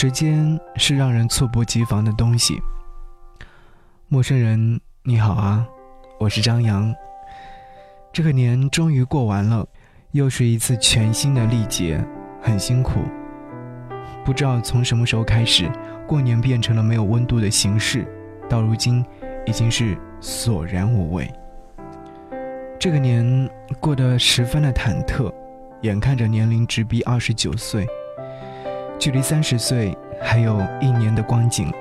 时间是让人猝不及防的东西。陌生人，你好啊，我是张扬。这个年终于过完了，又是一次全新的历劫，很辛苦。不知道从什么时候开始，过年变成了没有温度的形式，到如今已经是索然无味。这个年过得十分的忐忑，眼看着年龄直逼二十九岁，距离三十岁还有一年的光景，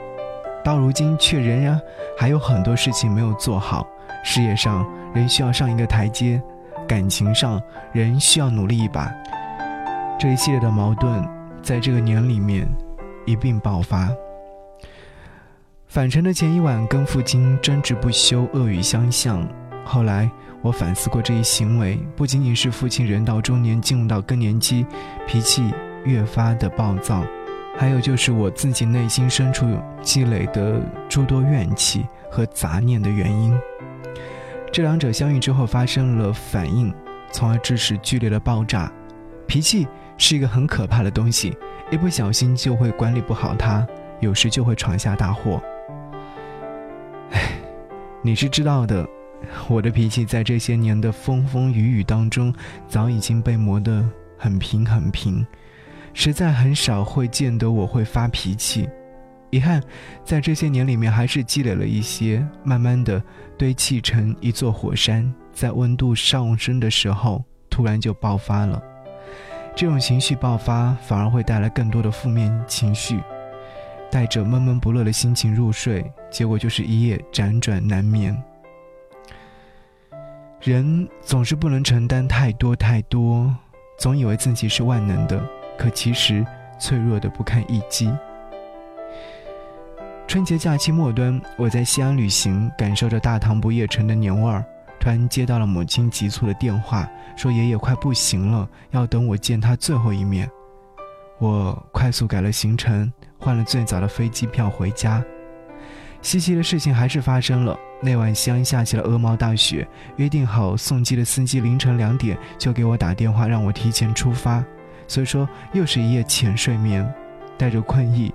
到如今却仍然还有很多事情没有做好。事业上仍需要上一个台阶，感情上仍需要努力一把。这一系列的矛盾，在这个年里面一并爆发。返程的前一晚，跟父亲争执不休，恶语相向。后来我反思过这一行为，不仅仅是父亲人到中年进入到更年期，脾气越发的暴躁，还有就是我自己内心深处积累的诸多怨气和杂念的原因。这两者相遇之后发生了反应，从而致使剧烈的爆炸。脾气是一个很可怕的东西，一不小心就会管理不好它，有时就会闯下大祸。唉，你是知道的，我的脾气在这些年的风风雨雨当中，早已经被磨得很平很平，实在很少会见得我会发脾气。遗憾，在这些年里面，还是积累了一些，慢慢的堆砌成一座火山，在温度上升的时候，突然就爆发了。这种情绪爆发，反而会带来更多的负面情绪，带着闷闷不乐的心情入睡，结果就是一夜辗转难眠。人总是不能承担太多太多，总以为自己是万能的，可其实脆弱的不堪一击。春节假期末端，我在西安旅行，感受着大唐不夜城的年味儿。突然接到了母亲急促的电话，说爷爷快不行了，要等我见他最后一面。我快速改了行程，换了最早的飞机票回家。稀奇的事情还是发生了，那晚西安下起了鹅毛大雪，约定好送机的司机凌晨两点就给我打电话，让我提前出发。所以说，又是一夜浅睡眠，带着困意。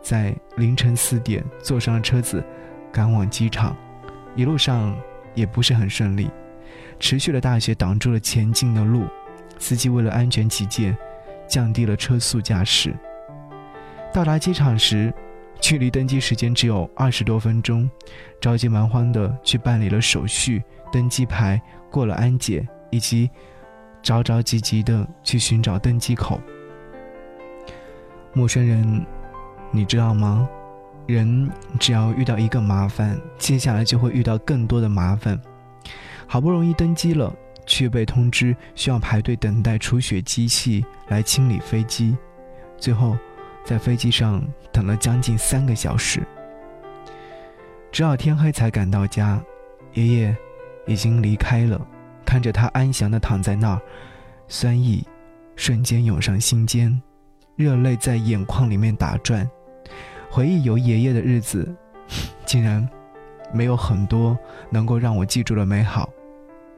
在凌晨四点坐上了车子，赶往机场，一路上也不是很顺利，持续的大雪挡住了前进的路，司机为了安全起见，降低了车速驾驶。到达机场时，距离登机时间只有二十多分钟，着急忙慌的去办理了手续，登机牌过了安检，以及着着急急的去寻找登机口。陌生人。你知道吗？人只要遇到一个麻烦，接下来就会遇到更多的麻烦。好不容易登机了，却被通知需要排队等待除雪机器来清理飞机，最后在飞机上等了将近三个小时，直到天黑才赶到家。爷爷已经离开了，看着他安详的躺在那儿，酸意瞬间涌上心间，热泪在眼眶里面打转。回忆有爷爷的日子，竟然没有很多能够让我记住的美好。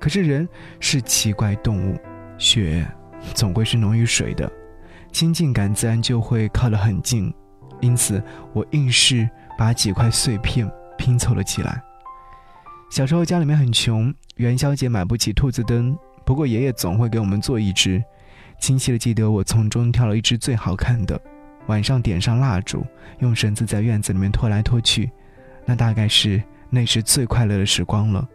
可是人是奇怪动物，雪总归是浓于水的，亲近感自然就会靠得很近。因此，我硬是把几块碎片拼凑了起来。小时候家里面很穷，元宵节买不起兔子灯，不过爷爷总会给我们做一只。清晰的记得我从中挑了一只最好看的。晚上点上蜡烛，用绳子在院子里面拖来拖去，那大概是那时最快乐的时光了。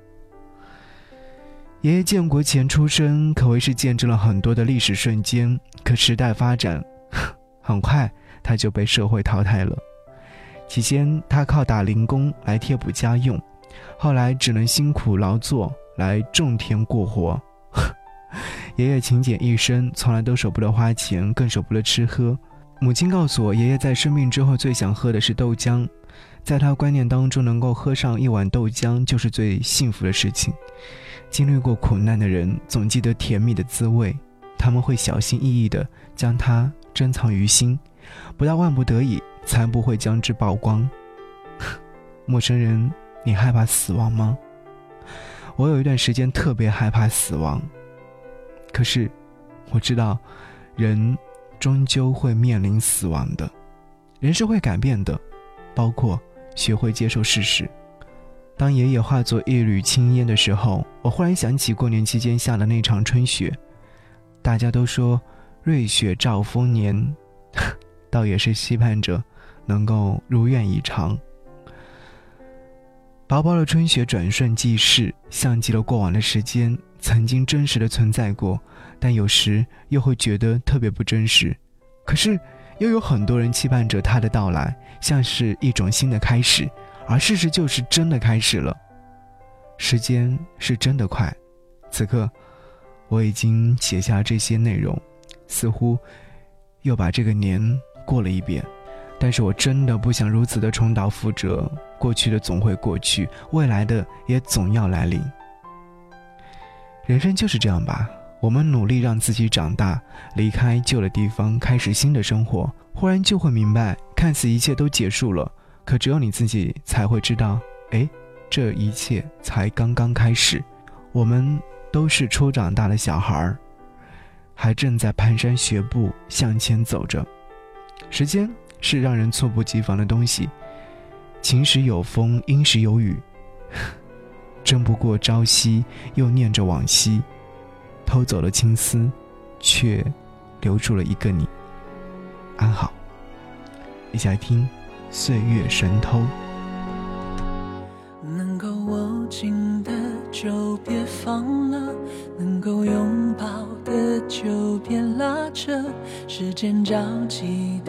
爷爷建国前出生，可谓是见证了很多的历史瞬间。可时代发展，很快他就被社会淘汰了。起先他靠打零工来贴补家用，后来只能辛苦劳作来种田过活。爷爷勤俭一生，从来都舍不得花钱，更舍不得吃喝。母亲告诉我，爷爷在生病之后最想喝的是豆浆，在他观念当中，能够喝上一碗豆浆就是最幸福的事情。经历过苦难的人总记得甜蜜的滋味，他们会小心翼翼地将它珍藏于心，不到万不得已才不会将之曝光。陌生人，你害怕死亡吗？我有一段时间特别害怕死亡，可是我知道，人。终究会面临死亡的，人是会改变的，包括学会接受事实。当爷爷化作一缕青烟的时候，我忽然想起过年期间下的那场春雪。大家都说瑞雪兆丰年，倒也是期盼着能够如愿以偿。薄薄的春雪转瞬即逝，像极了过往的时间曾经真实的存在过，但有时又会觉得特别不真实。可是又有很多人期盼着它的到来，像是一种新的开始。而事实就是真的开始了，时间是真的快。此刻，我已经写下这些内容，似乎又把这个年过了一遍。但是我真的不想如此的重蹈覆辙。过去的总会过去，未来的也总要来临。人生就是这样吧，我们努力让自己长大，离开旧的地方，开始新的生活，忽然就会明白，看似一切都结束了。可只有你自己才会知道，哎，这一切才刚刚开始。我们都是初长大的小孩儿，还正在蹒跚学步向前走着。时间是让人猝不及防的东西，晴时有风，阴时有雨，争不过朝夕，又念着往昔，偷走了青丝，却留住了一个你。安好，一起来听。岁月神偷，能够握紧的就别放了，能够拥抱的就别拉扯，时间着急的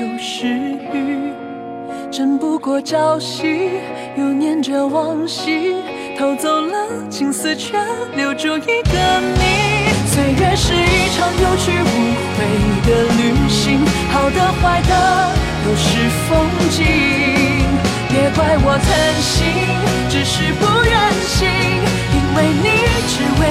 有时雨，争不过朝夕，又念着往昔，偷走了青丝，却留住一个你。岁月是一场有去无回的旅行，好的坏的都是风景。别怪我贪心，只是不愿醒，因为你，只为，